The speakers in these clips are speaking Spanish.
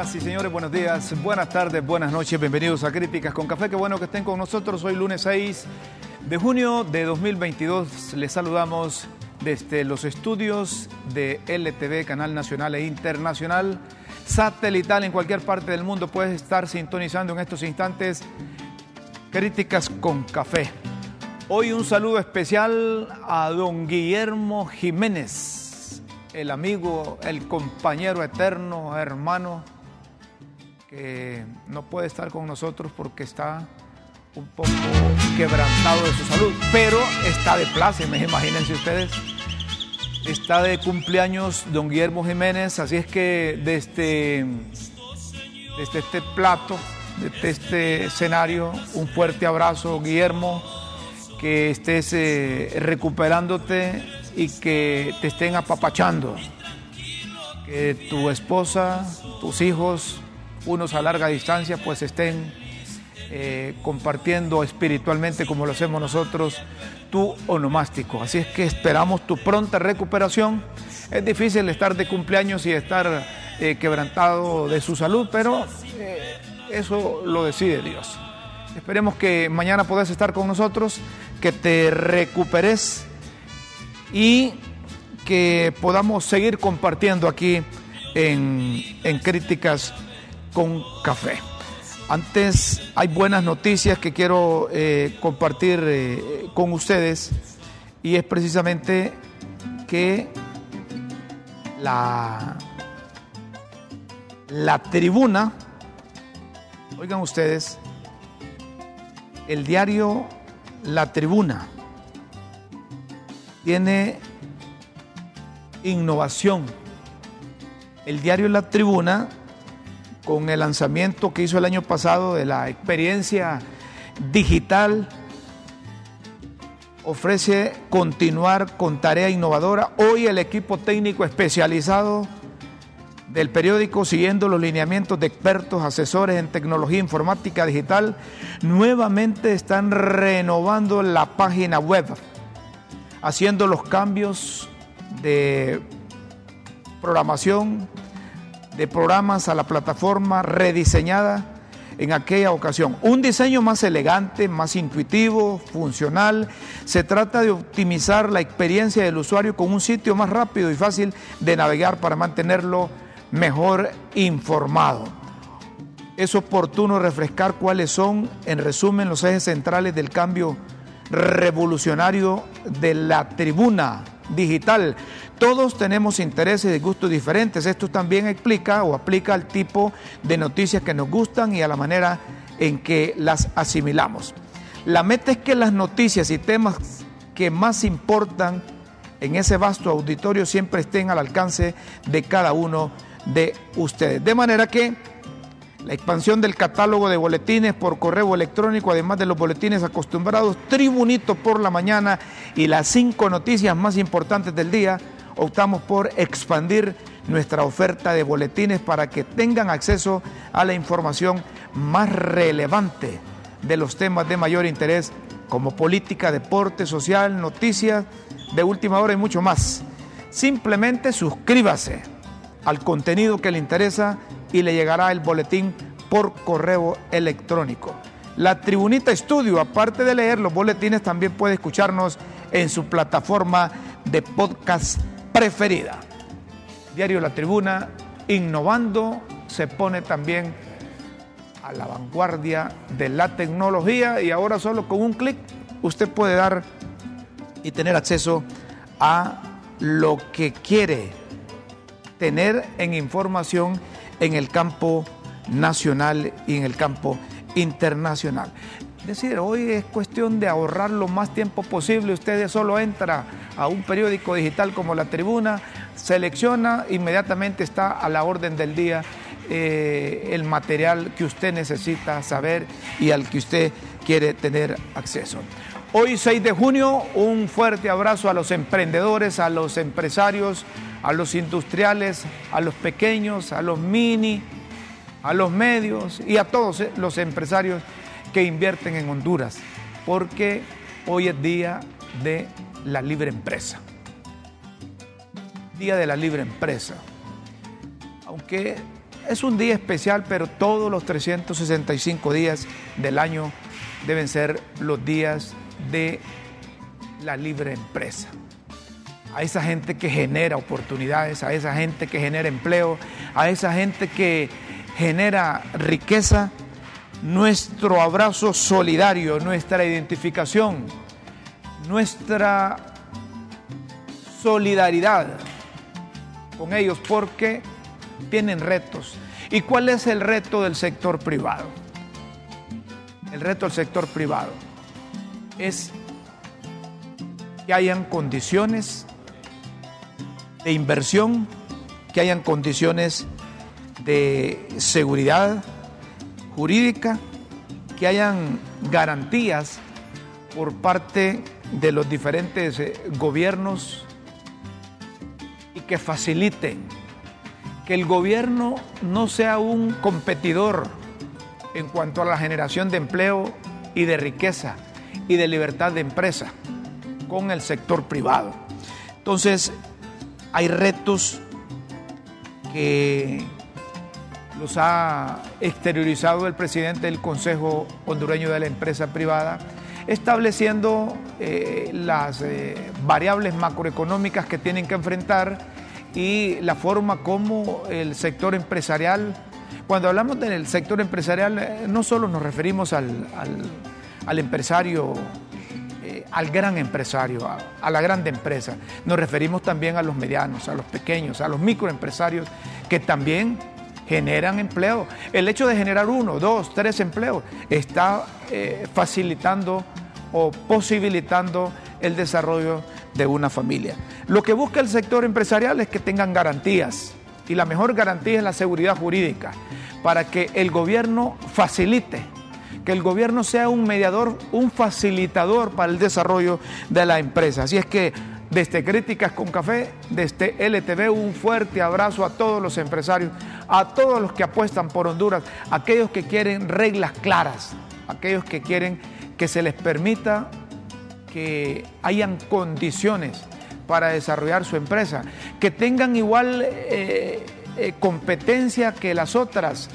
Señoras y señores, buenos días, buenas tardes, buenas noches, bienvenidos a Críticas con Café. Qué bueno que estén con nosotros. Hoy lunes 6 de junio de 2022. Les saludamos desde los estudios de LTV, Canal Nacional e Internacional, satelital en cualquier parte del mundo. Puedes estar sintonizando en estos instantes Críticas con Café. Hoy un saludo especial a don Guillermo Jiménez, el amigo, el compañero eterno, hermano, que no puede estar con nosotros porque está un poco quebrantado de su salud, pero está de me imagínense ustedes. Está de cumpleaños don Guillermo Jiménez, así es que desde, desde este plato, desde este escenario, un fuerte abrazo, Guillermo, que estés eh, recuperándote y que te estén apapachando, que tu esposa, tus hijos, unos a larga distancia, pues estén eh, compartiendo espiritualmente como lo hacemos nosotros tu onomástico. Así es que esperamos tu pronta recuperación. Es difícil estar de cumpleaños y estar eh, quebrantado de su salud, pero eh, eso lo decide Dios. Esperemos que mañana puedas estar con nosotros, que te recuperes y que podamos seguir compartiendo aquí en, en Críticas con Café. Antes hay buenas noticias que quiero eh, compartir eh, con ustedes y es precisamente que la, la tribuna, oigan ustedes, el diario La Tribuna tiene innovación. El diario La Tribuna con el lanzamiento que hizo el año pasado de la experiencia digital, ofrece continuar con tarea innovadora. Hoy el equipo técnico especializado del periódico, siguiendo los lineamientos de expertos, asesores en tecnología informática digital, nuevamente están renovando la página web, haciendo los cambios de programación, de programas a la plataforma rediseñada en aquella ocasión. Un diseño más elegante, más intuitivo, funcional. Se trata de optimizar la experiencia del usuario con un sitio más rápido y fácil de navegar para mantenerlo mejor informado. Es oportuno refrescar cuáles son, en resumen, los ejes centrales del cambio revolucionario de la tribuna digital. Todos tenemos intereses y gustos diferentes. Esto también explica o aplica al tipo de noticias que nos gustan y a la manera en que las asimilamos. La meta es que las noticias y temas que más importan en ese vasto auditorio siempre estén al alcance de cada uno de ustedes. De manera que la expansión del catálogo de boletines por correo electrónico, además de los boletines acostumbrados, Tribunito por la mañana y las cinco noticias más importantes del día, optamos por expandir nuestra oferta de boletines para que tengan acceso a la información más relevante de los temas de mayor interés, como política, deporte, social, noticias de última hora y mucho más. Simplemente suscríbase al contenido que le interesa y le llegará el boletín por correo electrónico. La Tribunita Estudio, aparte de leer los boletines, también puede escucharnos en su plataforma de podcast preferida. Diario La Tribuna, innovando, se pone también a la vanguardia de la tecnología y ahora solo con un clic usted puede dar y tener acceso a lo que quiere tener en información en el campo nacional y en el campo internacional. Es decir, hoy es cuestión de ahorrar lo más tiempo posible. Usted solo entra a un periódico digital como La Tribuna, selecciona, inmediatamente está a la orden del día eh, el material que usted necesita saber y al que usted quiere tener acceso. Hoy 6 de junio, un fuerte abrazo a los emprendedores, a los empresarios, a los industriales, a los pequeños, a los mini, a los medios y a todos eh, los empresarios que invierten en Honduras, porque hoy es día de la libre empresa. Día de la libre empresa. Aunque es un día especial, pero todos los 365 días del año deben ser los días de la libre empresa. A esa gente que genera oportunidades, a esa gente que genera empleo, a esa gente que genera riqueza, nuestro abrazo solidario, nuestra identificación, nuestra solidaridad con ellos porque tienen retos. ¿Y cuál es el reto del sector privado? El reto del sector privado es que hayan condiciones de inversión, que hayan condiciones de seguridad jurídica, que hayan garantías por parte de los diferentes eh, gobiernos y que faciliten que el gobierno no sea un competidor en cuanto a la generación de empleo y de riqueza y de libertad de empresa con el sector privado. Entonces, hay retos que los ha exteriorizado el presidente del Consejo Hondureño de la Empresa Privada, estableciendo eh, las eh, variables macroeconómicas que tienen que enfrentar y la forma como el sector empresarial, cuando hablamos del sector empresarial, eh, no solo nos referimos al, al, empresario, al gran empresario, a, la grande empresa, nos referimos también a los medianos, a los pequeños, a los microempresarios que también generan empleo. El hecho de generar uno, dos, tres empleos está eh, facilitando o posibilitando el desarrollo de una familia. Lo que busca el sector empresarial es que tengan garantías y la mejor garantía es la seguridad jurídica para que el gobierno facilite, que el gobierno sea un mediador, un facilitador para el desarrollo de la empresa. Así es que desde Críticas con Café, desde LTV, un fuerte abrazo a todos los empresarios, a todos los que apuestan por Honduras, aquellos que quieren reglas claras, aquellos que quieren que se les permita que hayan condiciones para desarrollar su empresa, que tengan igual eh, eh, competencia que las otras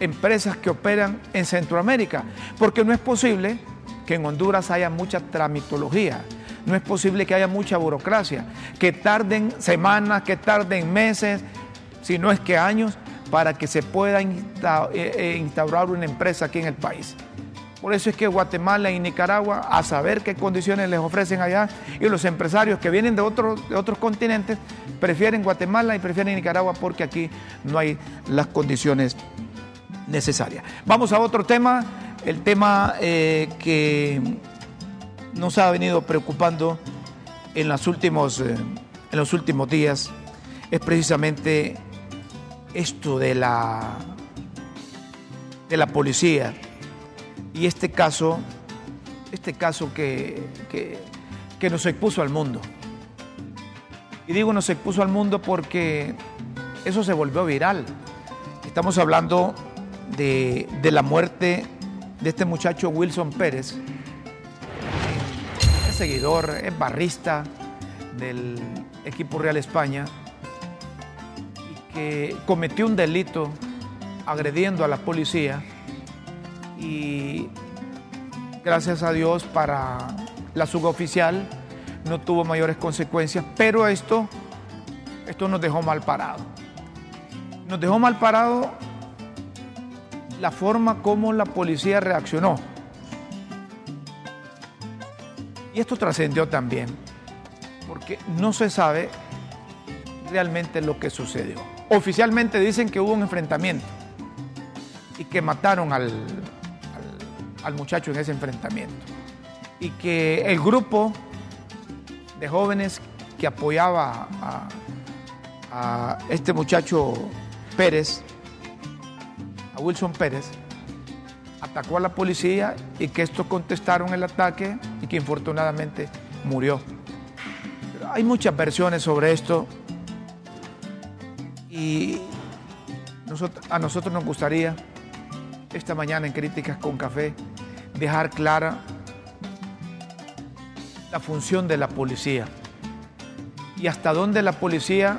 empresas que operan en Centroamérica, porque no es posible que en Honduras haya mucha tramitología no es posible que haya mucha burocracia, que tarden semanas, que tarden meses, si no es que años, para que se pueda eh, eh, instaurar una empresa aquí en el país. Por eso es que Guatemala y Nicaragua, a saber qué condiciones les ofrecen allá, y los empresarios que vienen de, de otros continentes prefieren Guatemala y prefieren Nicaragua porque aquí no hay las condiciones necesarias. Vamos a otro tema, el tema eh, que nos ha venido preocupando en, los últimos, eh, en los últimos días es precisamente esto de la, de la policía y este caso, este caso que, que nos expuso al mundo. Y digo nos expuso al mundo porque eso se volvió viral. Estamos hablando de, de la muerte de este muchacho Wilson Pérez, seguidor, es barrista del equipo Real España y que cometió un delito agrediendo a la policía y gracias a Dios para la suboficial no tuvo mayores consecuencias, pero esto, esto nos dejó mal parado. Nos dejó mal parado la forma como la policía reaccionó. Y esto trascendió también, porque no se sabe realmente lo que sucedió. Oficialmente dicen que hubo un enfrentamiento y que mataron al, al, muchacho en ese enfrentamiento. Y que el grupo de jóvenes que apoyaba a, a este muchacho Pérez, a Wilson Pérez, atacó a la policía y que estos contestaron el ataque y que infortunadamente murió. hay muchas versiones sobre esto y a nosotros nos gustaría esta mañana en Críticas con Café dejar clara la función de la policía y hasta dónde la policía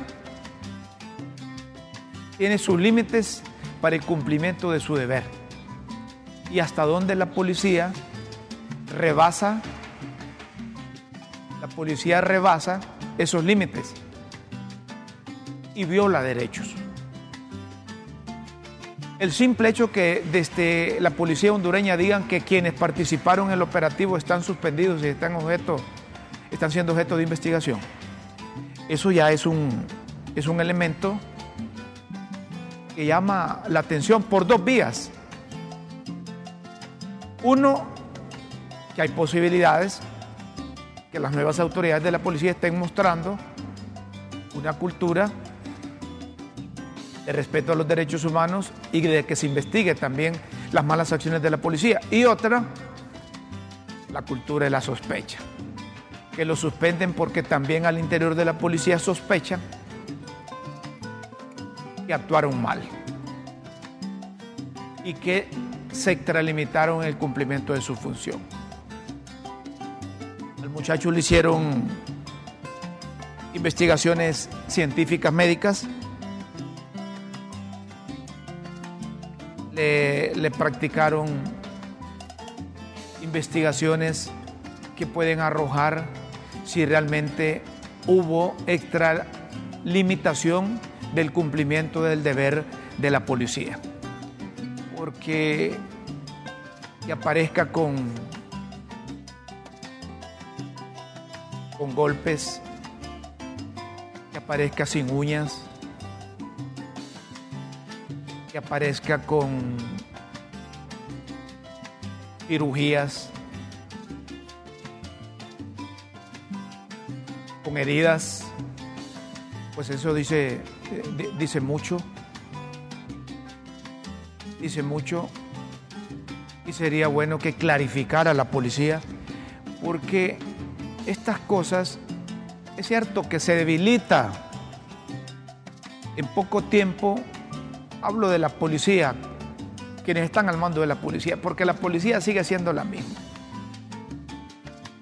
tiene sus límites para el cumplimiento de su deber y hasta dónde la policía rebasa, la policía rebasa esos límites y viola derechos. El simple hecho que desde la policía hondureña digan que quienes participaron en el operativo están suspendidos y están, objeto, están siendo objeto de investigación, eso ya es un, es un elemento que llama la atención por dos vías. Uno, que hay posibilidades que las nuevas autoridades de la policía estén mostrando una cultura de respeto a los derechos humanos y de que se investigue también las malas acciones de la policía. Y otra, la cultura de la sospecha, que lo suspenden porque también al interior de la policía sospechan que actuaron mal y que se extralimitaron el cumplimiento de su función. Al muchacho le hicieron investigaciones científicas médicas le, practicaron investigaciones que pueden arrojar si realmente hubo extralimitación del cumplimiento del deber de la policía. Porque que aparezca con, con golpes, que aparezca sin uñas, aparezca con cirugías, con heridas, pues eso dice, dice mucho, dice mucho. Y sería bueno que clarificara la policía porque estas cosas es cierto que se debilita. En poco tiempo hablo de la policía, quienes están al mando de la policía, porque la policía sigue siendo la misma.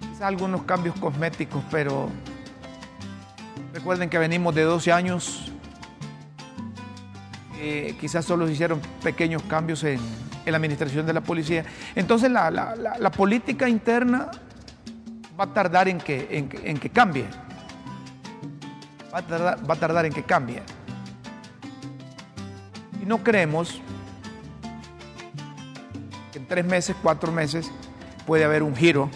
Quizás algunos cambios cosméticos, pero recuerden que venimos de 12 años, eh, quizás solo se hicieron pequeños cambios en, la administración de la policía. Entonces la, política interna va a tardar en que, en, que cambie. Va va a tardar en que cambie no creemos que en tres meses, cuatro meses, puede haber un giro,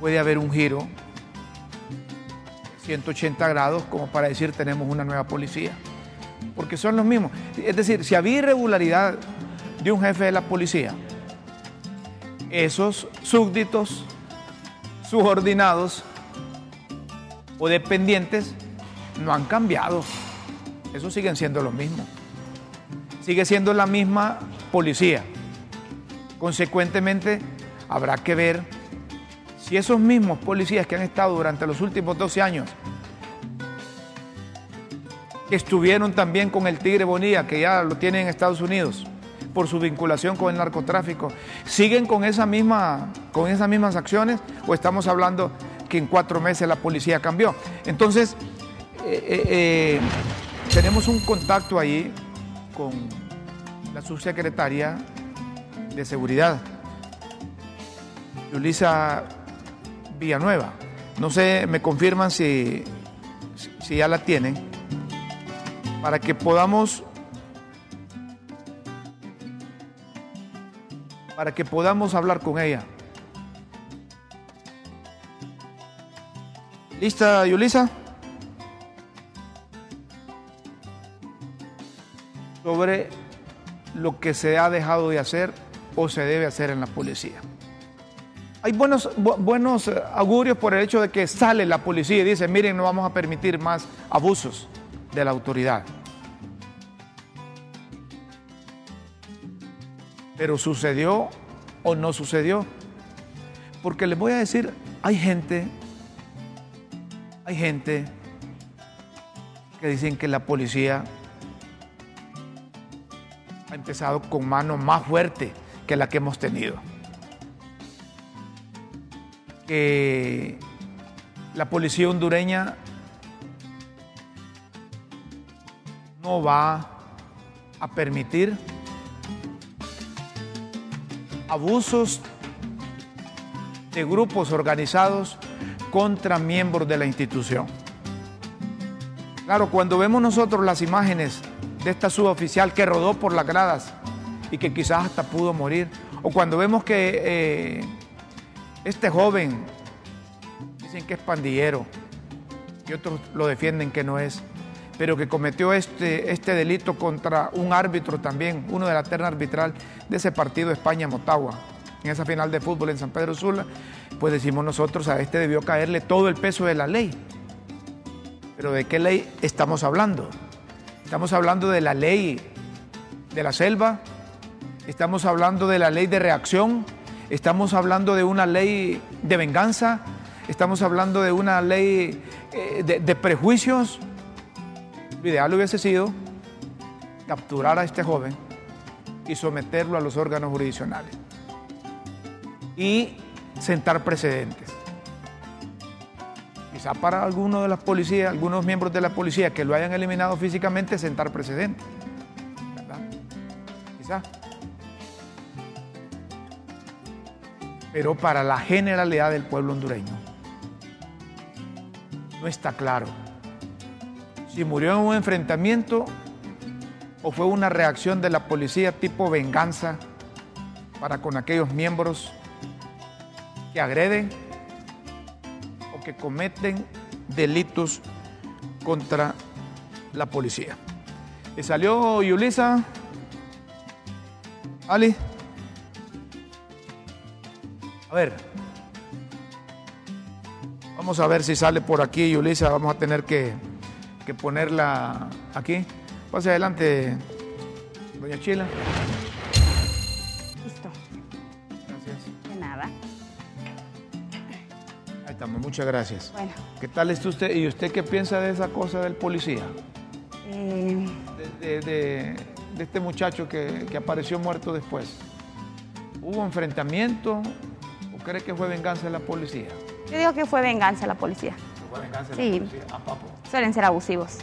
puede haber un giro 180 grados como para decir tenemos una nueva policía, porque son los mismos. Es decir, si había irregularidad de un jefe de la policía, esos súbditos, subordinados o dependientes no han cambiado. Eso siguen siendo lo mismo. Sigue siendo la misma policía. Consecuentemente, habrá que ver si esos mismos policías que han estado durante los últimos 12 años, estuvieron también con el Tigre Bonilla, que ya lo tienen en Estados Unidos, por su vinculación con el narcotráfico, siguen con, esa misma, con esas mismas acciones o estamos hablando que en cuatro meses la policía cambió. Entonces, eh, eh, eh, tenemos un contacto ahí con la subsecretaria de Seguridad, Yulisa Villanueva. No sé, me confirman si, si ya la tienen, para que podamos para que podamos hablar con ella. ¿Lista, Yulisa? sobre lo que se ha dejado de hacer o se debe hacer en la policía. Hay buenos, buenos eh, augurios por el hecho de que sale la policía y dice, miren, no vamos a permitir más abusos de la autoridad. Pero sucedió o no sucedió. Porque les voy a decir, hay gente, hay gente que dicen que la policía ha empezado con mano más fuerte que la que hemos tenido. Que la policía hondureña no va a permitir abusos de grupos organizados contra miembros de la institución. Claro, cuando vemos nosotros las imágenes de esta suboficial que rodó por las gradas y que quizás hasta pudo morir, o cuando vemos que eh, este joven, dicen que es pandillero, y otros lo defienden que no es, pero que cometió este, este delito contra un árbitro también, uno de la terna arbitral de ese partido España-Motagua, en esa final de fútbol en San Pedro Sula, pues decimos nosotros, a este debió caerle todo el peso de la ley. Pero ¿de qué ley estamos hablando? Estamos hablando de la ley de la selva, estamos hablando de la ley de reacción, estamos hablando de una ley de venganza, estamos hablando de una ley eh, de, de prejuicios. Lo ideal hubiese sido capturar a este joven y someterlo a los órganos jurisdiccionales y sentar precedentes. Quizá para algunos de las policías, algunos miembros de la policía que lo hayan eliminado físicamente, sentar precedentes. ¿Verdad? Quizá. Pero para la generalidad del pueblo hondureño no está claro si murió en un enfrentamiento o fue una reacción de la policía tipo venganza para con aquellos miembros que agreden o que cometen delitos contra la policía. Y salió Yulisa. Ali. A ver. Vamos a ver si sale por aquí Yulisa. Vamos a tener que, que ponerla aquí. Pase adelante, doña Chila. Listo. Gracias. De nada. Ahí estamos, muchas gracias. Bueno, ¿Qué tal está usted? ¿Y usted qué piensa de esa cosa del policía? eh, De, de- de- de este muchacho que, que apareció muerto después. ¿Hubo enfrentamiento o cree que fue venganza de la policía? yo digo que fue venganza la policía. Sí. papo. Suelen ser abusivos. Sí.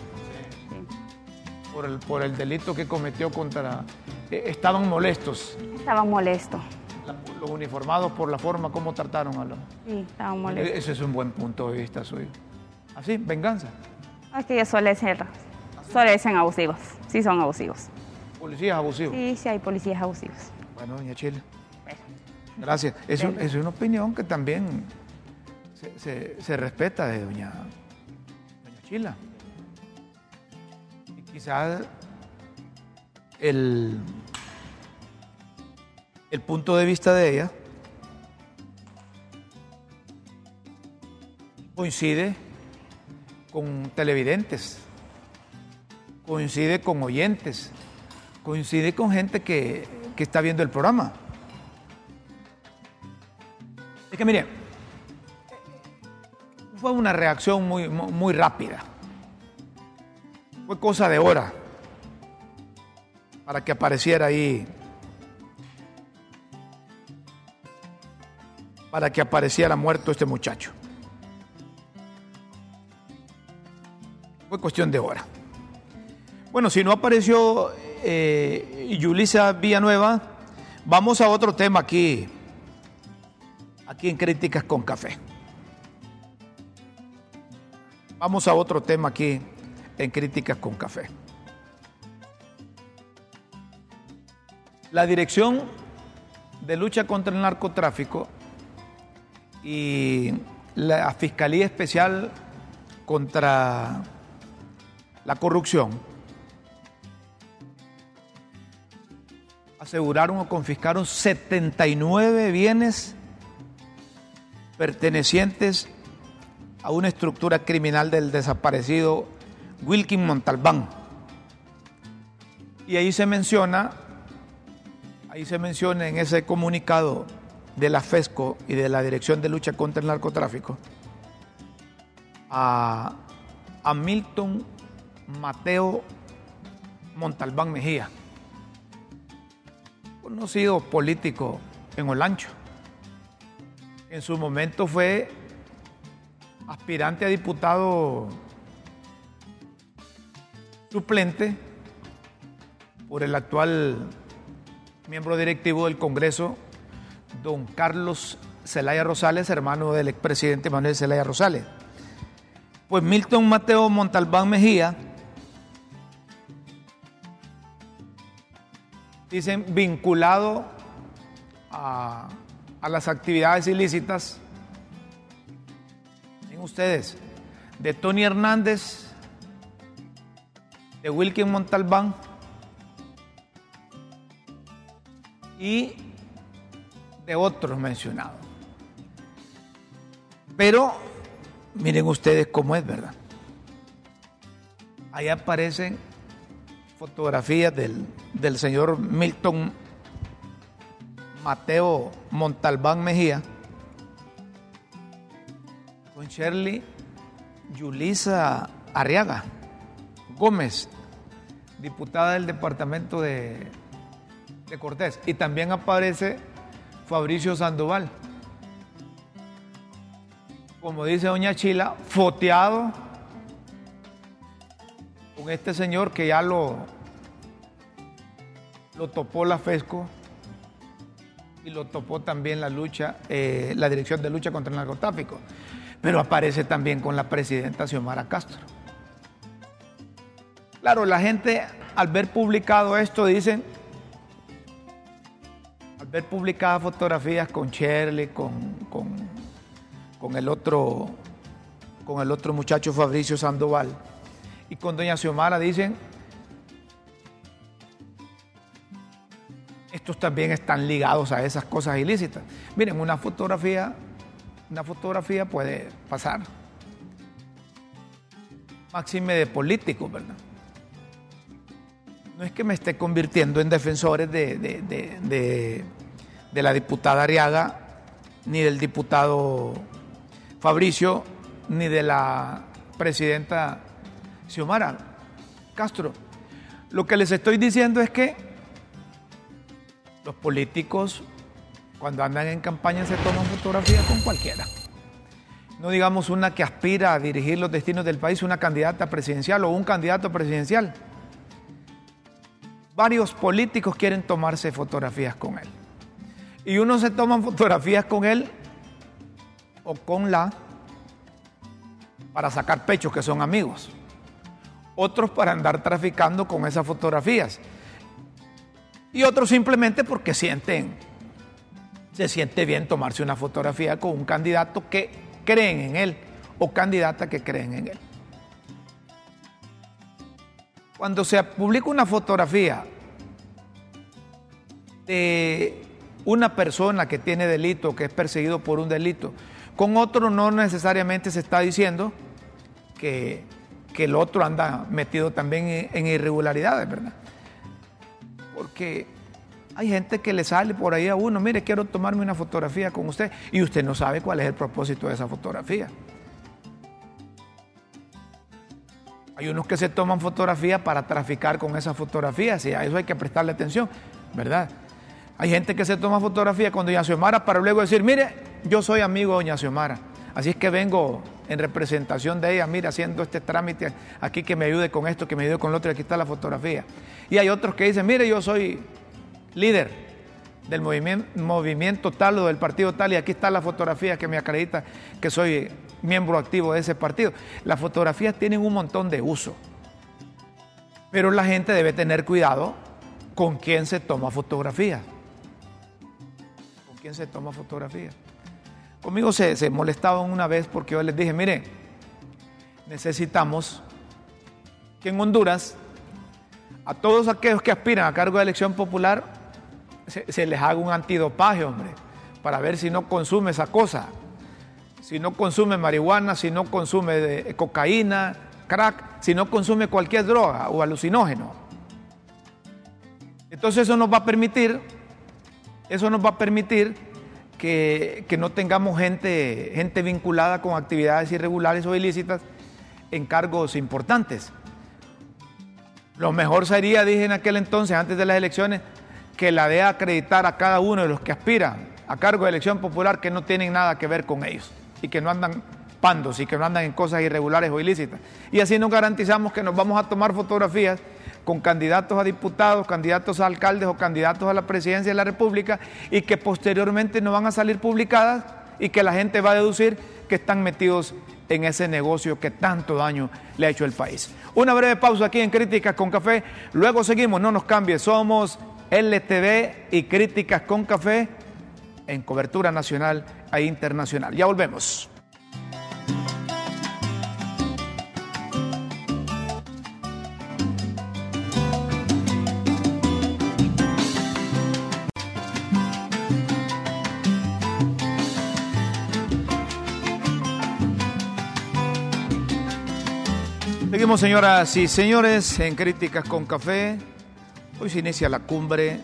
Por el, por el delito que cometió contra... eh, estaban molestos Estaban molestos. la- los uniformados por la forma como trataron a los... Sí, estaban molestos. Ese es un buen punto de vista suyo. Así, venganza. Es que ellos suelen ser, suelen ser abusivos. Sí son abusivos. Policías abusivos. Sí, sí hay policías abusivos. Bueno, doña Chile. Gracias. Es, un- es una opinión que también se, respeta de doña, doña Chila. Y quizás el, el punto de vista de ella coincide con televidentes, coincide con oyentes, coincide con gente que, que está viendo el programa. Es que mire, fue una reacción muy, muy rápida. Fue cosa de hora para que apareciera ahí, para que apareciera muerto este muchacho. Fue cuestión de hora. Bueno, si no apareció eh, Yulisa Villanueva, vamos a otro tema aquí, aquí en Críticas con Café. Vamos a otro tema aquí en Críticas con Café. La Dirección de Lucha contra el Narcotráfico y la Fiscalía Especial contra la Corrupción aseguraron o confiscaron 79 bienes pertenecientes a una estructura criminal del desaparecido Wilkin Montalbán. Y ahí se menciona, ahí se menciona en ese comunicado de la FESCO y de la Dirección de Lucha contra el Narcotráfico a, a Milton Mateo Montalbán Mejía, conocido político en Olancho. En su momento fue aspirante a diputado suplente por el actual miembro directivo del Congreso, don Carlos Zelaya Rosales, hermano del expresidente Manuel Zelaya Rosales. Pues Milton Mateo Montalbán Mejía, dicen vinculado a, a las actividades ilícitas, ustedes, de Tony Hernández, de Wilkin Montalbán y de otros mencionados. Pero miren ustedes cómo es, ¿verdad? Ahí aparecen fotografías del, del señor Milton Mateo Montalbán Mejía Shirley Yulisa Arriaga Gómez, diputada del departamento de, de Cortés. Y también aparece Fabricio Sandoval. Como dice doña Chila, foteado con este señor que ya lo, lo topó la FESCO y lo topó también la lucha, eh, la Dirección de Lucha contra el Narcotráfico. Pero aparece también con la presidenta Xiomara Castro. Claro, la gente al ver publicado esto dicen, al ver publicadas fotografías con Shirley, con, con, con, el otro, con el otro muchacho Fabricio Sandoval y con doña Xiomara dicen, estos también están ligados a esas cosas ilícitas. Miren, una fotografía, una fotografía puede pasar. Máxime de políticos, ¿verdad? no es que me esté convirtiendo en defensores de, de, de, la diputada Ariaga, ni del diputado Fabricio, ni de la presidenta Xiomara Castro. Lo que les estoy diciendo es que los políticos, cuando andan en campaña, se toman fotografías con cualquiera. No digamos una que aspira a dirigir los destinos del país, una candidata presidencial o un candidato presidencial varios políticos quieren tomarse fotografías con él. Y unos se toman fotografías con él o con la para sacar pechos que son amigos. Otros para andar traficando con esas fotografías. Y otros simplemente porque sienten, se siente bien tomarse una fotografía con un candidato que creen en él o candidata que creen en él. Cuando se publica una fotografía de una persona que tiene delito, que es perseguido por un delito, con otro no necesariamente se está diciendo que, que el otro anda metido también en, irregularidades, ¿verdad? Porque hay gente que le sale por ahí a uno, mire, quiero tomarme una fotografía con usted y usted no sabe cuál es el propósito de esa fotografía. Hay unos que se toman fotografías para traficar con esas fotografías y a eso hay que prestarle atención, ¿verdad? Hay gente que se toma fotografías con doña Xiomara para luego decir, mire, yo soy amigo de doña Xiomara, así es que vengo en representación de ella, mire, haciendo este trámite aquí que me ayude con esto, que me ayude con lo otro, y aquí está la fotografía. Y hay otros que dicen, mire, yo soy líder del movimiento, tal o del partido tal, y aquí está la fotografía que me acredita que soy miembro activo de ese partido. Las fotografías tienen un montón de uso, pero la gente debe tener cuidado con quién se toma fotografías. ¿Con quién se toma fotografías? Conmigo se, se molestaban una vez porque yo les dije, mire, necesitamos que en Honduras a todos aquellos que aspiran a cargo de elección popular se, les haga un antidopaje, hombre, para ver si no consume esa cosa si no consume marihuana, si no consume cocaína, crack, si no consume cualquier droga o alucinógeno. Entonces eso nos va a permitir, eso nos va a permitir que, que, no tengamos gente, gente vinculada con actividades irregulares o ilícitas en cargos importantes. Lo mejor sería, dije en aquel entonces, antes de las elecciones, que la DEA acreditar a cada uno de los que aspiran a cargo de elección popular que no tienen nada que ver con ellos y que no andan pandos y que no andan en cosas irregulares o ilícitas. Y así nos garantizamos que nos vamos a tomar fotografías con candidatos a diputados, candidatos a alcaldes o candidatos a la presidencia de la República y que posteriormente no van a salir publicadas y que la gente va a deducir que están metidos en ese negocio que tanto daño le ha hecho el país. Una breve pausa aquí en Críticas con Café, luego seguimos, no nos cambie, somos LTV y Críticas con Café en cobertura nacional e internacional. Ya volvemos. Seguimos, señoras y señores, en Críticas con Café. Hoy se inicia la cumbre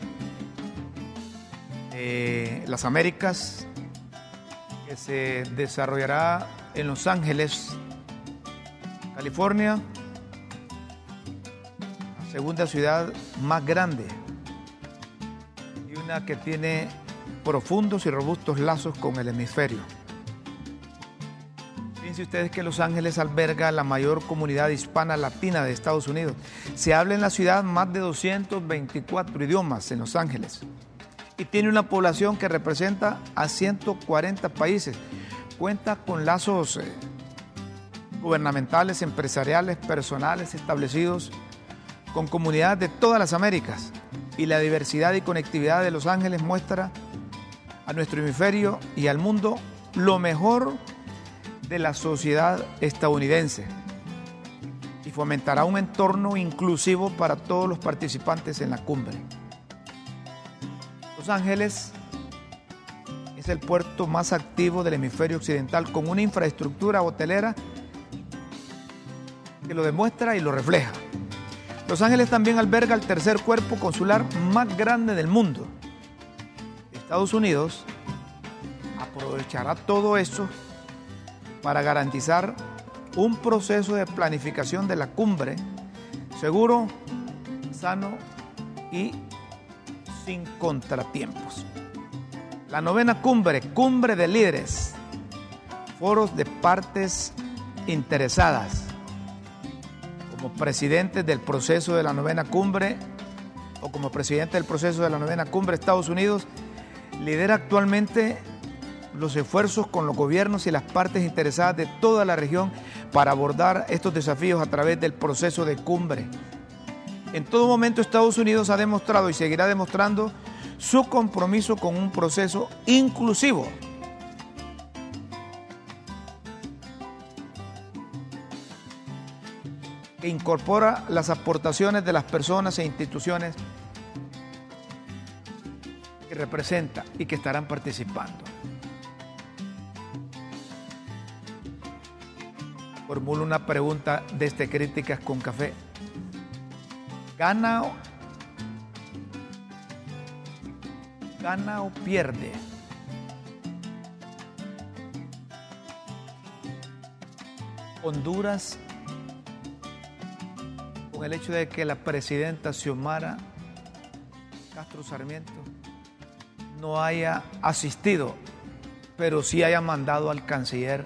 de las Américas que se desarrollará en Los Ángeles, California, la segunda ciudad más grande y una que tiene profundos y robustos lazos con el hemisferio. Ustedes que Los Ángeles alberga la mayor comunidad hispana latina de Estados Unidos. Se habla en la ciudad más de 224 idiomas en Los Ángeles y tiene una población que representa a 140 países. Cuenta con lazos eh, gubernamentales, empresariales, personales establecidos con comunidades de todas las Américas y la diversidad y conectividad de Los Ángeles muestra a nuestro hemisferio y al mundo lo mejor de la sociedad estadounidense y fomentará un entorno inclusivo para todos los participantes en la cumbre. Los Ángeles es el puerto más activo del hemisferio occidental con una infraestructura hotelera que lo demuestra y lo refleja. Los Ángeles también alberga el tercer cuerpo consular más grande del mundo. Estados Unidos aprovechará todo eso para garantizar un proceso de planificación de la cumbre seguro, sano y sin contratiempos. La novena cumbre, cumbre de líderes, foros de partes interesadas. Como presidente del proceso de la novena cumbre o como presidente del proceso de la novena cumbre Estados Unidos, lidera actualmente los esfuerzos con los gobiernos y las partes interesadas de toda la región para abordar estos desafíos a través del proceso de cumbre. En todo momento Estados Unidos ha demostrado y seguirá demostrando su compromiso con un proceso inclusivo. que incorpora las aportaciones de las personas e instituciones que representa y que estarán participando. Formulo una pregunta desde Críticas con Café gana, gana o pierde. Honduras con el hecho de que la presidenta Xiomara Castro Sarmiento no haya asistido, pero sí haya mandado al canciller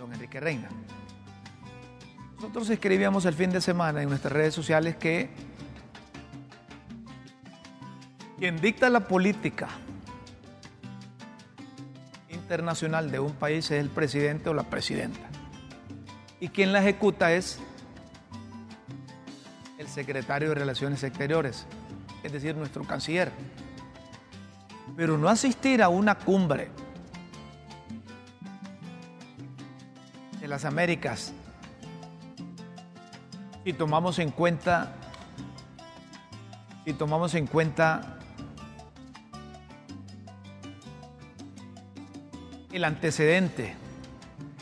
don Enrique Reina. Nosotros escribíamos el fin de semana en nuestras redes sociales que quien dicta la política internacional de un país es el presidente o la presidenta. Y quien la ejecuta es el secretario de Relaciones Exteriores, es decir, nuestro canciller. Pero no asistir a una cumbre de las Américas si tomamos en cuenta, si tomamos en cuenta el antecedente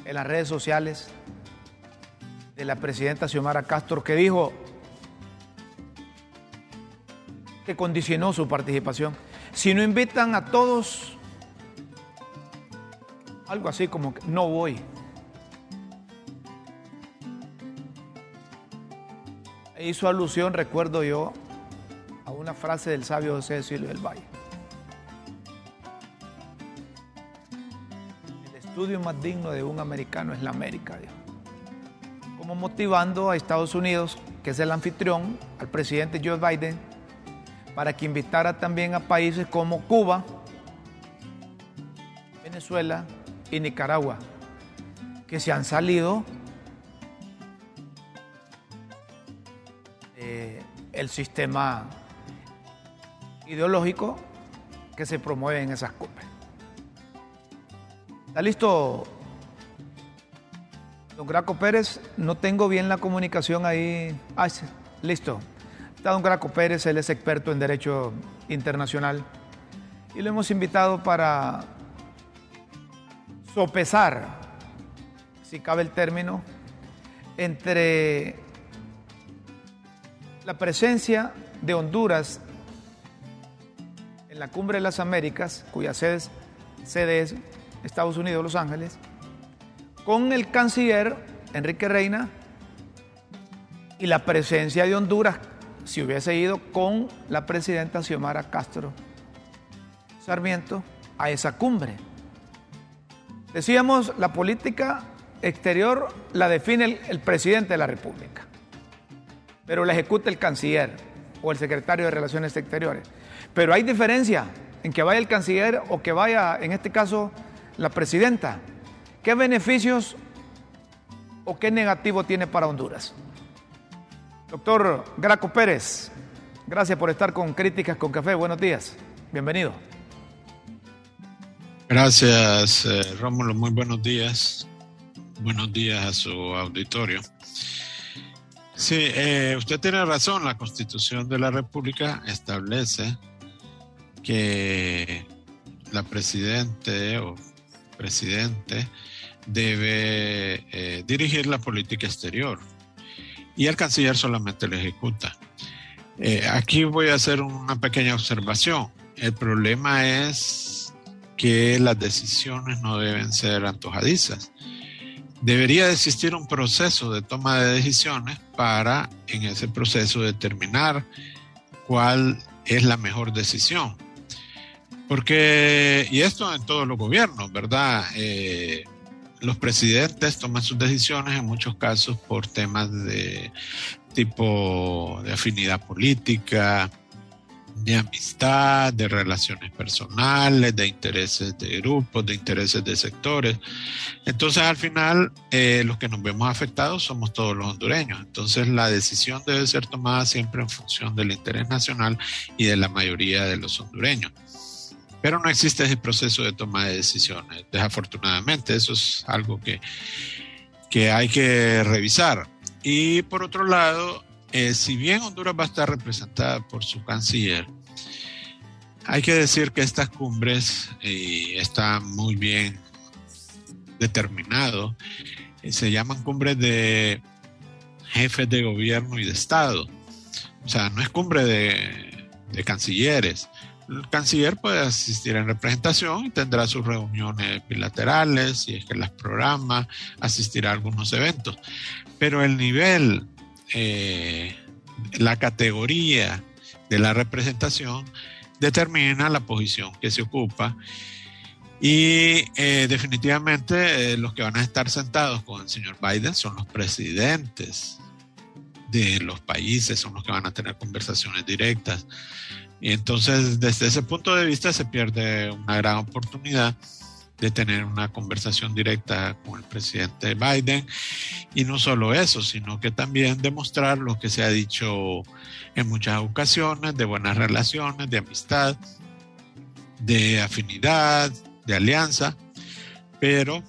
en las redes sociales de la presidenta Xiomara Castro que dijo que condicionó su participación. Si no invitan a todos, algo así como no voy. Hizo alusión, recuerdo yo, a una frase del sabio José de Silvio del Valle. estudio más digno de un americano es la América. Como motivando a Estados Unidos, que es el anfitrión, al presidente Joe Biden, para que invitara también a países como Cuba, Venezuela y Nicaragua, que se han salido del sistema ideológico que se promueve en esas cumbres. ¿Está listo, don Graco Pérez? No tengo bien la comunicación ahí. Ah, listo. Está don Graco Pérez, él es experto en Derecho Internacional y lo hemos invitado para sopesar, si cabe el término, entre la presencia de Honduras en la Cumbre de las Américas, cuya sede es, Estados Unidos, Los Ángeles, con el canciller Enrique Reina y la presencia de Honduras, si hubiese ido con la presidenta Xiomara Castro Sarmiento a esa cumbre. Decíamos, la política exterior la define el, el presidente de la República, pero la ejecuta el canciller o el secretario de Relaciones Exteriores. Pero hay diferencia en que vaya el canciller o que vaya, en este caso, la presidenta. ¿Qué beneficios o qué negativo tiene para Honduras? Doctor Graco Pérez, gracias por estar con Críticas con Café. Buenos días. Bienvenido. Gracias, eh, Rómulo. Muy buenos días. Buenos días a su auditorio. Sí, eh, usted tiene razón. La Constitución de la República establece que la presidente o presidente debe eh, dirigir la política exterior y el canciller solamente lo ejecuta. Eh, aquí voy a hacer una pequeña observación. El problema es que las decisiones no deben ser antojadizas. Debería existir un proceso de toma de decisiones para en ese proceso determinar cuál es la mejor decisión. Porque, y esto en todos los gobiernos, ¿verdad? Eh, los presidentes toman sus decisiones en muchos casos por temas de tipo de afinidad política, de amistad, de relaciones personales, de intereses de grupos, de intereses de sectores. Entonces, al final, eh, los que nos vemos afectados somos todos los hondureños. Entonces, la decisión debe ser tomada siempre en función del interés nacional y de la mayoría de los hondureños. Pero no existe ese proceso de toma de decisiones, desafortunadamente. Eso es algo que, que hay que revisar. Y por otro lado, eh, si bien Honduras va a estar representada por su canciller, hay que decir que estas cumbres eh, están muy bien determinado. Eh, se llaman cumbres de jefes de gobierno y de Estado. O sea, no es cumbre de, de cancilleres el canciller puede asistir en representación y tendrá sus reuniones bilaterales, si es que las programa, asistirá a algunos eventos. Pero el nivel, eh, la categoría de la representación determina la posición que se ocupa y eh, definitivamente eh, los que van a estar sentados con el señor Biden son los presidentes de los países, son los que van a tener conversaciones directas. Y entonces, desde ese punto de vista, se pierde una gran oportunidad de tener una conversación directa con el presidente Biden. Y no solo eso, sino que también demostrar lo que se ha dicho en muchas ocasiones, de buenas relaciones, de amistad, de afinidad, de alianza, pero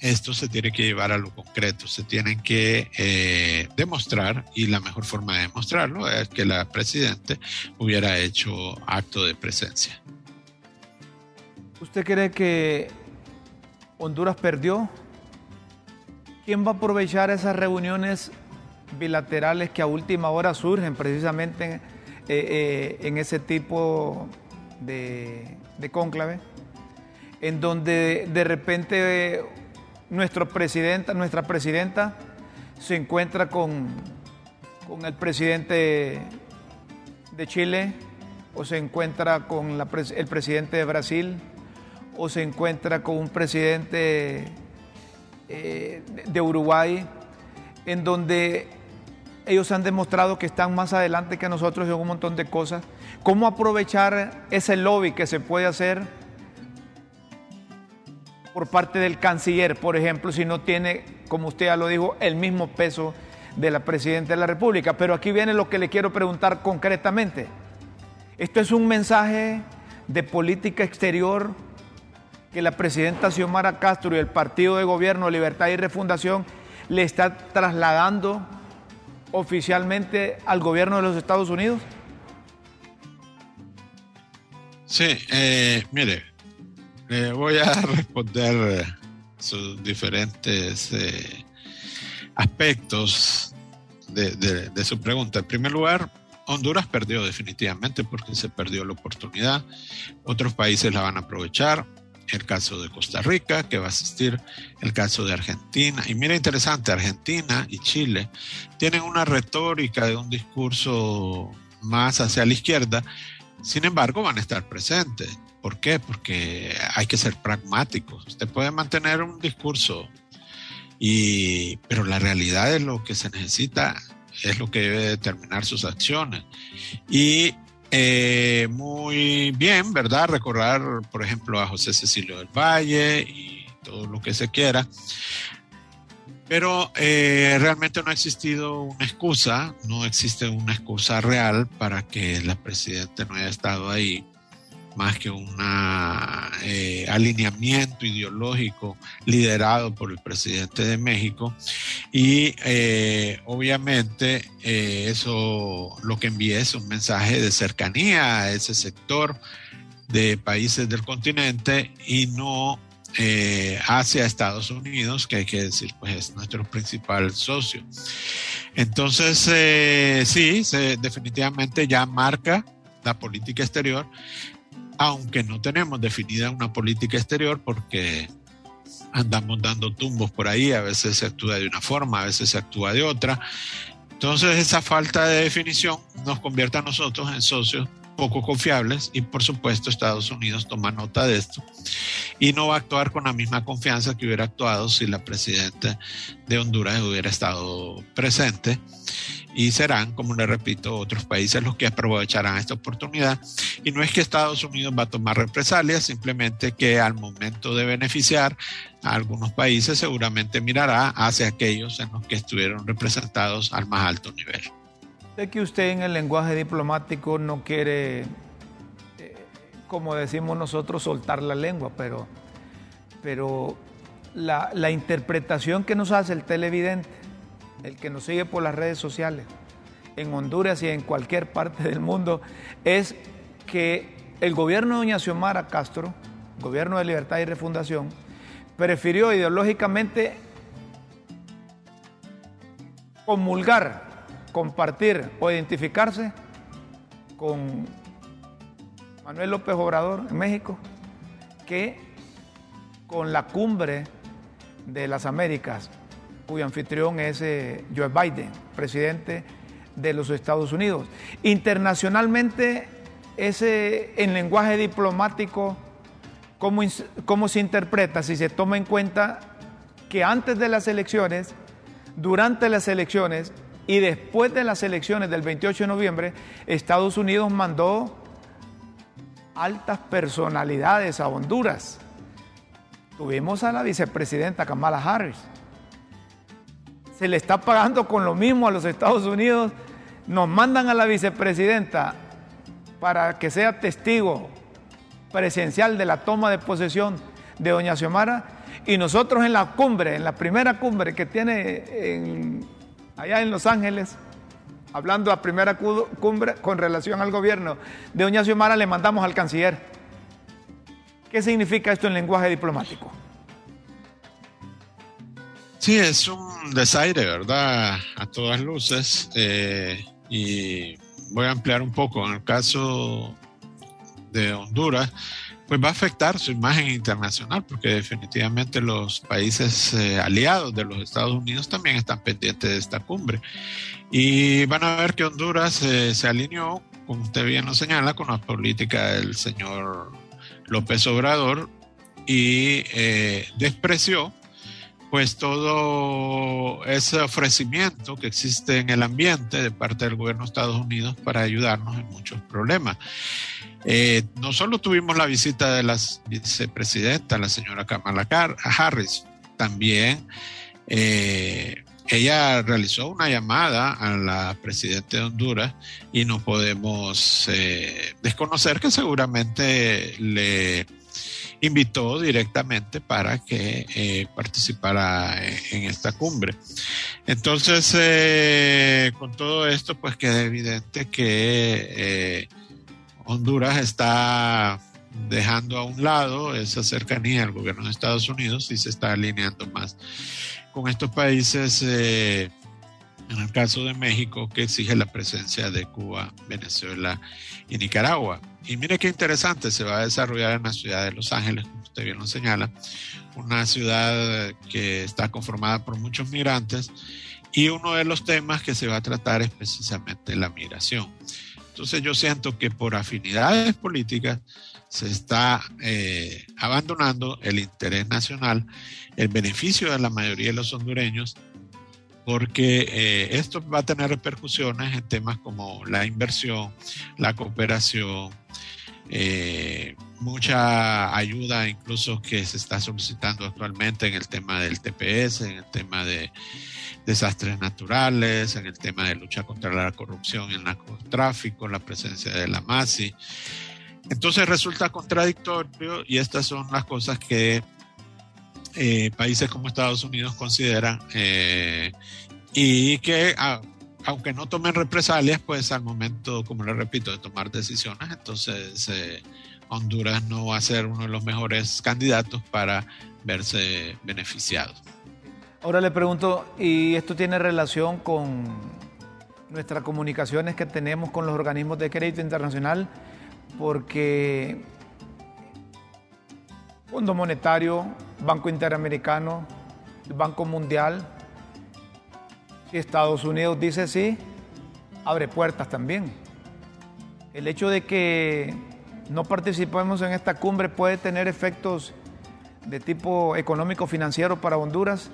esto se tiene que llevar a lo concreto, se tienen que eh, demostrar y la mejor forma de demostrarlo es que la presidente hubiera hecho acto de presencia. ¿Usted cree que Honduras perdió? ¿Quién va a aprovechar esas reuniones bilaterales que a última hora surgen precisamente en, eh, eh, ese tipo de, cónclave? En donde de repente nuestro presidenta, nuestra presidenta se encuentra con el presidente de Chile o se encuentra con el presidente de Brasil o se encuentra con un presidente eh, de Uruguay en donde ellos han demostrado que están más adelante que nosotros en un montón de cosas. ¿Cómo aprovechar ese lobby que se puede hacer por parte del canciller, por ejemplo, si no tiene, como usted ya lo dijo, el mismo peso de la presidenta de la República? Pero aquí viene lo que le quiero preguntar concretamente. Esto es un mensaje de política exterior que la presidenta Xiomara Castro y el Partido de Gobierno Libertad y Refundación le está trasladando oficialmente al gobierno de los Estados Unidos? Sí, eh, mire, le voy a responder sus diferentes eh, aspectos de su pregunta. En primer lugar, Honduras perdió definitivamente porque se perdió la oportunidad. Otros países la van a aprovechar el caso de Costa Rica, que va a asistir el caso de Argentina. Y mira, interesante, Argentina y Chile tienen una retórica de un discurso más hacia la izquierda, sin embargo van a estar presentes. ¿Por qué? Porque hay que ser pragmáticos. Usted puede mantener un discurso, y, pero la realidad es lo que se necesita, es lo que debe determinar sus acciones. Y eh, muy bien, ¿verdad? Recordar, por ejemplo, a José Cecilio del Valle y todo lo que se quiera. Pero eh, realmente no ha existido una excusa, no existe una excusa real para que la presidenta no haya estado ahí más que un eh, alineamiento ideológico liderado por el presidente de México. Y eh, obviamente eh, eso lo que envía es un mensaje de cercanía a ese sector de países del continente y no hacia Estados Unidos, que hay que decir, pues es nuestro principal socio. Entonces, sí, se, definitivamente ya marca la política exterior aunque no tenemos definida una política exterior porque andamos dando tumbos por ahí, a veces se actúa de una forma, a veces se actúa de otra. Entonces esa falta de definición nos convierte a nosotros en socios poco confiables y por supuesto Estados Unidos toma nota de esto y no va a actuar con la misma confianza que hubiera actuado si la presidenta de Honduras hubiera estado presente y serán, como le repito, otros países los que aprovecharán esta oportunidad. Y no es que Estados Unidos va a tomar represalias, simplemente que al momento de beneficiar a algunos países seguramente mirará hacia aquellos en los que estuvieron representados al más alto nivel. Sé que usted en el lenguaje diplomático no quiere, eh, como decimos nosotros, soltar la lengua, pero, pero la, la interpretación que nos hace el televidente el que nos sigue por las redes sociales, en Honduras y en cualquier parte del mundo, es que el gobierno de doña Xiomara Castro, gobierno de libertad y refundación, prefirió ideológicamente comulgar, compartir o identificarse con Manuel López Obrador en México que con la cumbre de las Américas cuyo anfitrión es eh, Joe Biden, presidente de los Estados Unidos. Internacionalmente, ese en lenguaje diplomático, ¿cómo, ¿cómo se interpreta si se toma en cuenta que antes de las elecciones, durante las elecciones y después de las elecciones del 28 de noviembre, Estados Unidos mandó altas personalidades a Honduras. Tuvimos a la vicepresidenta Kamala Harris, se le está pagando con lo mismo a los Estados Unidos. Nos mandan a la vicepresidenta para que sea testigo presencial de la toma de posesión de doña Xiomara y nosotros en la cumbre, en la primera cumbre que tiene allá en Los Ángeles, hablando la primera cumbre con relación al gobierno de doña Xiomara, le mandamos al canciller. ¿Qué significa esto en lenguaje diplomático? Sí, es un desaire, ¿verdad? A todas luces. Eh, y voy a ampliar un poco. En el caso de Honduras, pues va a afectar su imagen internacional, porque definitivamente los países eh, aliados de los Estados Unidos también están pendientes de esta cumbre. Y van a ver que Honduras eh, se alineó, como usted bien lo señala, con la política del señor López Obrador y eh, despreció pues todo ese ofrecimiento que existe en el ambiente de parte del gobierno de Estados Unidos para ayudarnos en muchos problemas. Eh, no solo tuvimos la visita de la vicepresidenta, la señora Kamala Harris, también eh, ella realizó una llamada a la presidenta de Honduras y no podemos eh, desconocer que seguramente le invitó directamente para que participara en esta cumbre. Entonces, con todo esto, pues queda evidente que Honduras está dejando a un lado esa cercanía al gobierno de Estados Unidos y se está alineando más con estos países, eh, en el caso de México, que exige la presencia de Cuba, Venezuela y Nicaragua. Y mire qué interesante, se va a desarrollar en la ciudad de Los Ángeles, como usted bien lo señala, una ciudad que está conformada por muchos migrantes y uno de los temas que se va a tratar es precisamente la migración. Entonces yo siento que por afinidades políticas se está eh, abandonando el interés nacional, el beneficio de la mayoría de los hondureños, porque eh, esto va a tener repercusiones en temas como la inversión, la cooperación, eh, mucha ayuda incluso que se está solicitando actualmente en el tema del TPS, en el tema de desastres naturales, en el tema de lucha contra la corrupción el narcotráfico, la presencia de la MASI. Entonces resulta contradictorio y estas son las cosas que eh, países como Estados Unidos consideran eh, y que aunque no tomen represalias, pues al momento, como le repito, de tomar decisiones, entonces eh, Honduras no va a ser uno de los mejores candidatos para verse beneficiado. Ahora le pregunto, ¿y esto tiene relación con nuestras comunicaciones que tenemos con los organismos de crédito internacional? porque Fondo Monetario, Banco Interamericano, Banco Mundial, si Estados Unidos dice sí, abre puertas también. El hecho de que no participemos en esta cumbre puede tener efectos de tipo económico financiero para Honduras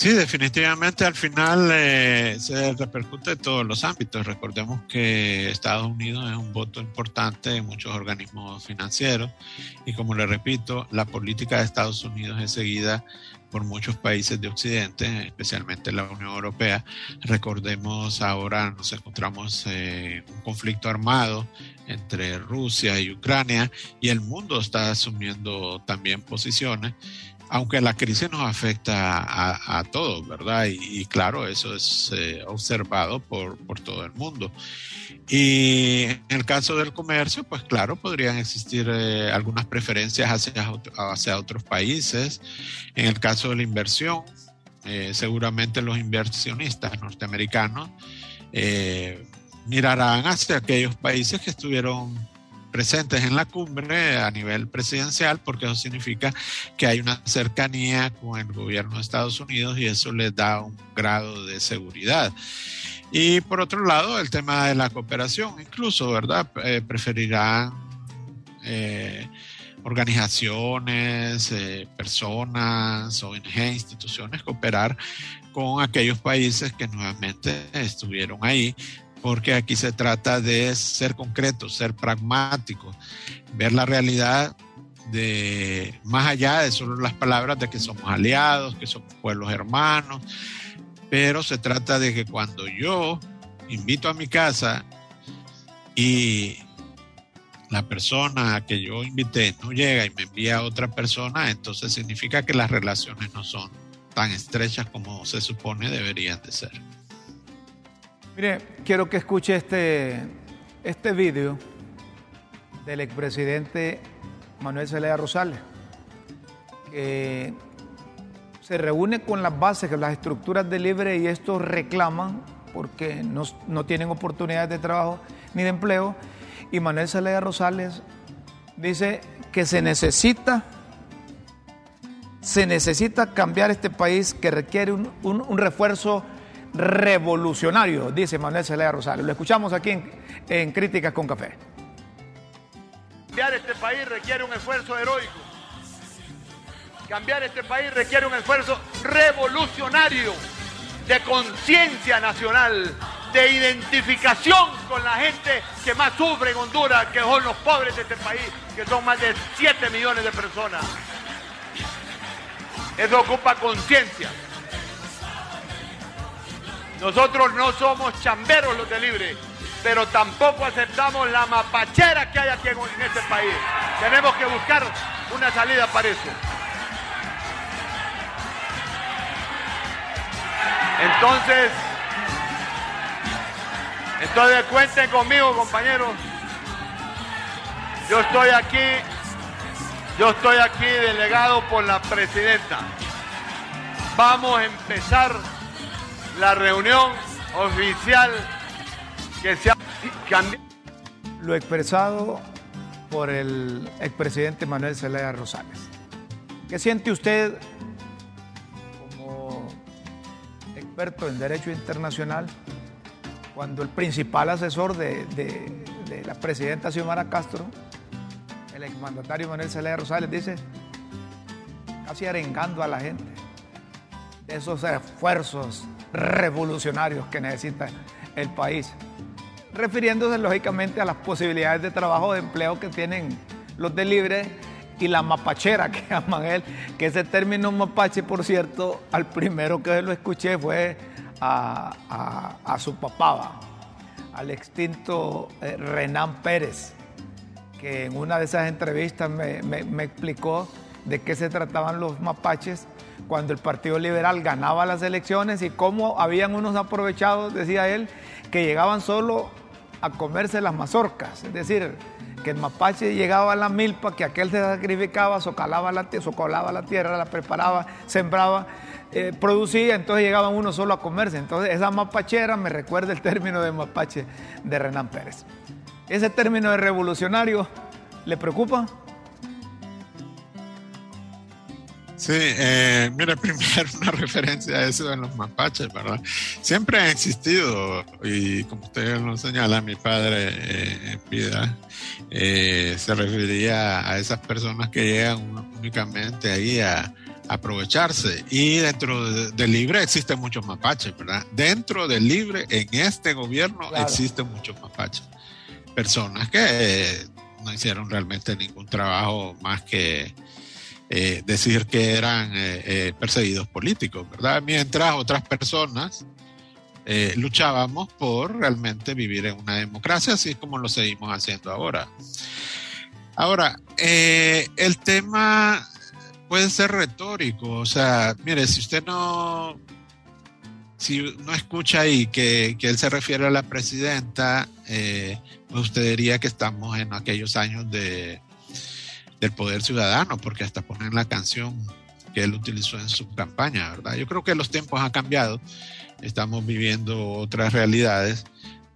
Sí, definitivamente al final eh, se repercute en todos los ámbitos. Recordemos que Estados Unidos es un voto importante en muchos organismos financieros y como le repito, la política de Estados Unidos es seguida por muchos países de Occidente, especialmente la Unión Europea. Recordemos ahora nos encontramos en eh, un conflicto armado entre Rusia y Ucrania y el mundo está asumiendo también posiciones aunque la crisis nos afecta a, todos, ¿verdad? Y, claro, eso es eh, observado por, todo el mundo. Y en el caso del comercio, pues claro, podrían existir eh, algunas preferencias hacia, hacia otros países. En el caso de la inversión, eh, seguramente los inversionistas norteamericanos mirarán hacia aquellos países que estuvieron presentes en la cumbre a nivel presidencial, porque eso significa que hay una cercanía con el gobierno de Estados Unidos y eso les da un grado de seguridad. Y por otro lado, el tema de la cooperación, incluso, ¿verdad? Eh, preferirán eh, organizaciones, eh, personas, ONG, instituciones cooperar con aquellos países que nuevamente estuvieron ahí porque aquí se trata de ser concretos, ser pragmáticos, ver la realidad de más allá de solo las palabras de que somos aliados, que somos pueblos hermanos, pero se trata de que cuando yo invito a mi casa y la persona que yo invité no llega y me envía a otra persona, entonces significa que las relaciones no son tan estrechas como se supone deberían de ser. Mire, quiero que escuche este, este vídeo del expresidente Manuel Zelaya Rosales, que se reúne con las bases, las estructuras de libre y estos reclaman porque no, no tienen oportunidades de trabajo ni de empleo. Y Manuel Zelaya Rosales dice que se necesita se necesita cambiar este país que requiere un, un refuerzo revolucionario, dice Manuel Celaya Rosario. Lo escuchamos aquí en, Críticas con Café. cambiar este país requiere un esfuerzo heroico. Cambiar este país requiere un esfuerzo revolucionario de conciencia nacional, de identificación con la gente que más sufre en Honduras, que son los pobres de este país, que son más de 7 millones de personas. Eso ocupa conciencia. Nosotros no somos chamberos los de libre, pero tampoco aceptamos la mapachera que hay aquí en, este país. Tenemos que buscar una salida para eso. Entonces, entonces cuenten conmigo, compañeros. Yo estoy aquí, yo estoy aquí delegado por la presidenta. Vamos a empezar la reunión oficial que se ha cambiado. Lo expresado por el expresidente Manuel Zelaya Rosales. ¿Qué siente usted como experto en derecho internacional cuando el principal asesor de, la presidenta Xiomara Castro, el exmandatario Manuel Zelaya Rosales, dice, casi arengando a la gente, de esos esfuerzos revolucionarios que necesita el país, refiriéndose lógicamente a las posibilidades de trabajo, de empleo que tienen los de libre y la mapachera que llaman él, que ese término mapache, por cierto, al primero que lo escuché fue a, su papá, al extinto eh, Renán Pérez, que en una de esas entrevistas me explicó de qué se trataban los mapaches cuando el Partido Liberal ganaba las elecciones y cómo habían unos aprovechados, decía él, que llegaban solo a comerse las mazorcas, es decir, que el mapache llegaba a la milpa, que aquel se sacrificaba, socalaba la, socolaba la tierra, la preparaba, sembraba, eh, producía, entonces llegaban unos solo a comerse. Entonces esa mapachera me recuerda el término de mapache de Renán Pérez. Ese término de revolucionario, ¿le preocupa? Sí, eh, mire, primero una referencia a eso de los mapaches, ¿verdad? Siempre han existido, y como usted lo señala, mi padre eh, Pida eh, se refería a esas personas que llegan únicamente ahí a, aprovecharse. Y dentro del Libre existen muchos mapaches, ¿verdad? Dentro del Libre, en este gobierno, existen muchos mapaches. Personas que no hicieron realmente ningún trabajo más que eh, decir que eran eh, eh, perseguidos políticos, ¿verdad? Mientras otras personas luchábamos por realmente vivir en una democracia, así como lo seguimos haciendo ahora. Ahora, el tema puede ser retórico, o sea, mire, si usted no, si no escucha ahí que, él se refiere a la presidenta, pues usted diría que estamos en aquellos años de, del poder ciudadano, porque hasta ponen la canción que él utilizó en su campaña, ¿verdad? Yo creo que los tiempos han cambiado, estamos viviendo otras realidades,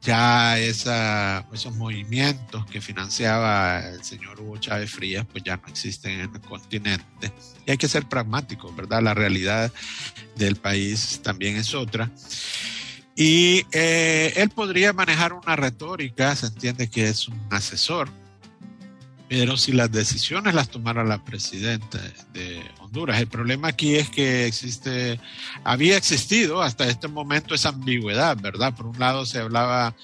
ya esos movimientos que financiaba el señor Hugo Chávez Frías, pues ya no existen en el continente. Y hay que ser pragmáticos, ¿verdad? La realidad del país también es otra. Y eh, él podría manejar una retórica, se entiende que es un asesor, pero si las decisiones las tomara la presidenta de Honduras, el problema aquí es que existe, había existido hasta este momento esa ambigüedad, ¿verdad? Por un lado se hablaba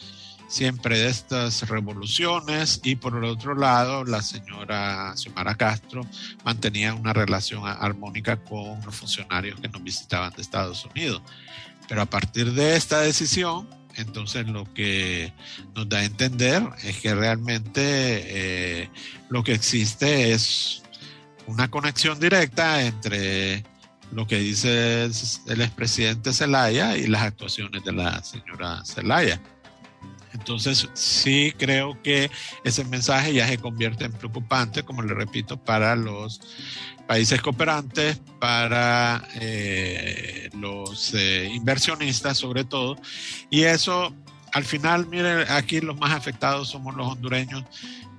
siempre de estas revoluciones y por el otro lado la señora Xiomara Castro mantenía una relación armónica con los funcionarios que nos visitaban de Estados Unidos. Pero a partir de esta decisión, entonces lo que nos da a entender es que realmente eh, lo que existe es una conexión directa entre lo que dice el expresidente Zelaya y las actuaciones de la señora Zelaya. Entonces sí creo que ese mensaje ya se convierte en preocupante, como le repito, para los países cooperantes, para eh, los eh, inversionistas sobre todo. Y eso, al final, miren, aquí los más afectados somos los hondureños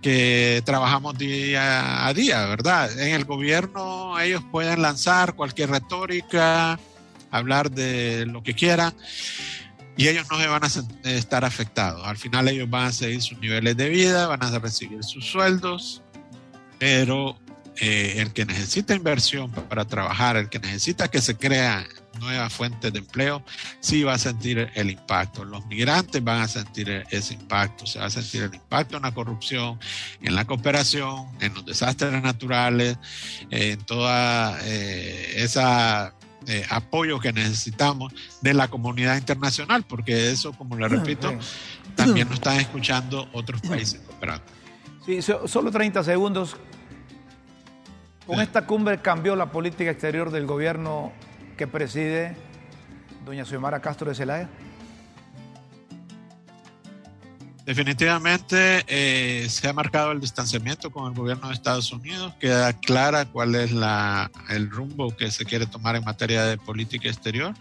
que trabajamos día a día, ¿verdad? En el gobierno ellos pueden lanzar cualquier retórica, hablar de lo que quieran y ellos no se van a estar afectados. Al final ellos van a seguir sus niveles de vida, van a recibir sus sueldos pero eh, el que necesita inversión para trabajar, el que necesita que se crean nuevas fuentes de empleo, sí va a sentir el impacto. Los migrantes van a sentir ese impacto, se va a sentir el impacto en la corrupción, en la cooperación, en los desastres naturales, en toda eh, esa eh, apoyo que necesitamos de la comunidad internacional, porque eso, como le repito, también nos están escuchando otros países cooperando. Sí, solo 30 segundos. Con esta cumbre cambió la política exterior del gobierno que preside doña Xiomara Castro de Celaya? Definitivamente eh, se ha marcado el distanciamiento con el gobierno de Estados Unidos, queda clara cuál es la, el rumbo que se quiere tomar en materia de política exterior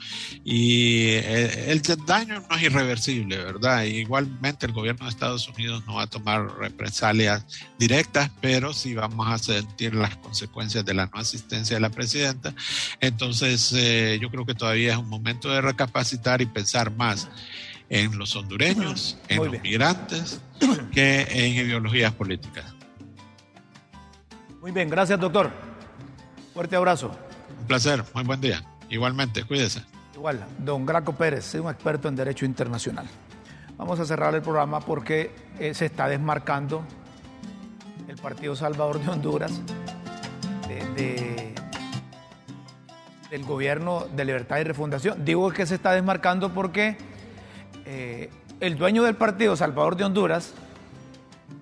y eh, el, daño no es irreversible, ¿verdad? igualmente el gobierno de Estados Unidos no va a tomar represalias directas, pero sí vamos a sentir las consecuencias de la no asistencia de la presidenta. Entonces eh, yo creo que todavía es un momento de recapacitar y pensar más en los hondureños, en los migrantes, que en ideologías políticas. Muy bien, gracias doctor. Fuerte abrazo. Un placer, muy buen día. Igualmente, cuídese. Igual, don Graco Pérez, un experto en Derecho Internacional. Vamos a cerrar el programa porque eh, se está desmarcando el Partido Salvador de Honduras del gobierno de libertad y refundación. Digo que se está desmarcando porque eh, el dueño del partido, Salvador de Honduras,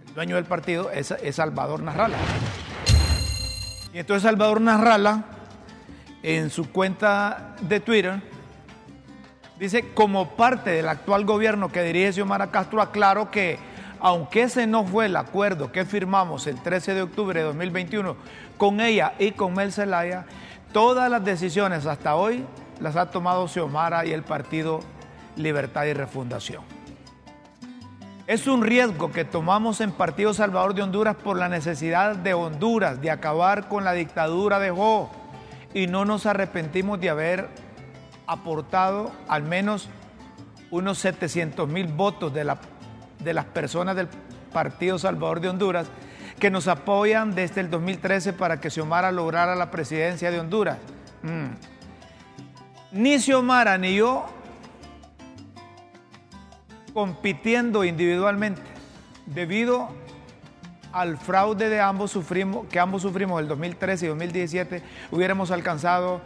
el dueño del partido es, Salvador Narrala. Y entonces Salvador Narrala, en su cuenta de Twitter, dice, como parte del actual gobierno que dirige Xiomara Castro, aclaro que aunque ese no fue el acuerdo que firmamos el 13 de octubre de 2021 con ella y con Mel Zelaya, todas las decisiones hasta hoy las ha tomado Xiomara y el partido libertad y refundación. Es un riesgo que tomamos en Partido Salvador de Honduras por la necesidad de Honduras de acabar con la dictadura de Jo y no nos arrepentimos de haber aportado al menos unos 700 mil votos de, la, de las personas del Partido Salvador de Honduras que nos apoyan desde el 2013 para que Xiomara lograra la presidencia de Honduras. Mm. Ni Xiomara ni yo compitiendo individualmente debido al fraude de ambos sufrimos, que ambos sufrimos el 2013 y 2017, hubiéramos alcanzado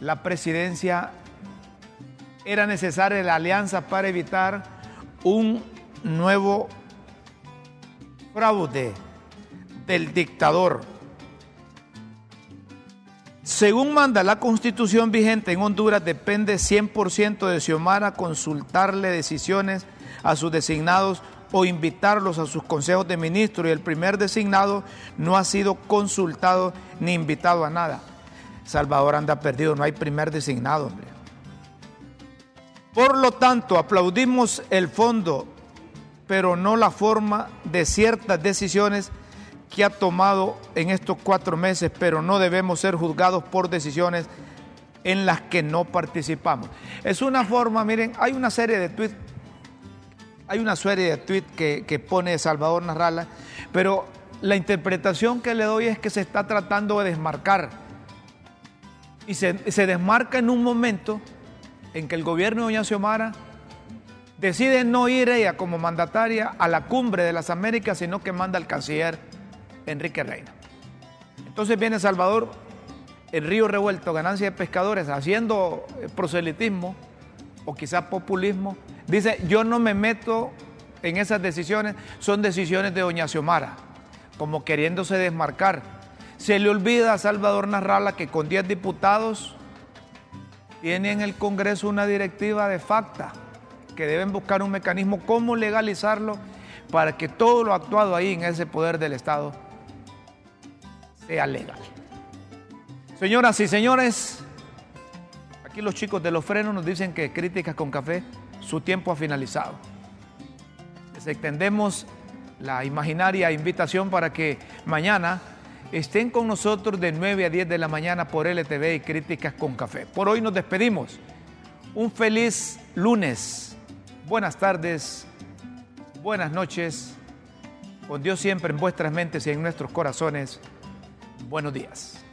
la presidencia, era necesaria la alianza para evitar un nuevo fraude del dictador. Según manda la constitución vigente en Honduras, depende 100% de Xiomara consultarle decisiones a sus designados o invitarlos a sus consejos de ministros y el primer designado no ha sido consultado ni invitado a nada. Salvador anda perdido, no hay primer designado, hombre. Por lo tanto, aplaudimos el fondo, pero no la forma de ciertas decisiones que ha tomado en estos cuatro meses, pero no debemos ser juzgados por decisiones en las que no participamos. Es una forma, miren, hay una serie de tweets hay una serie de tweets que, pone Salvador Narrala, pero la interpretación que le doy es que se está tratando de desmarcar. Y se, desmarca en un momento en que el gobierno de Doña Xiomara decide no ir ella como mandataria a la cumbre de las Américas, sino que manda al canciller Enrique Reina. Entonces viene Salvador, el río revuelto, ganancia de pescadores, haciendo proselitismo o quizás populismo Dice, yo no me meto en esas decisiones, son decisiones de doña Xiomara, como queriéndose desmarcar. Se le olvida a Salvador Narrala que con 10 diputados tiene en el Congreso una directiva de facta, que deben buscar un mecanismo cómo legalizarlo para que todo lo actuado ahí en ese poder del Estado sea legal. Señoras y señores, aquí los chicos de los frenos nos dicen que críticas con café su tiempo ha finalizado. Les extendemos la imaginaria invitación para que mañana estén con nosotros de 9 a 10 de la mañana por LTV y Críticas con Café. Por hoy nos despedimos. Un feliz lunes. Buenas tardes, buenas noches Con Dios siempre en vuestras mentes y en nuestros corazones. Buenos días.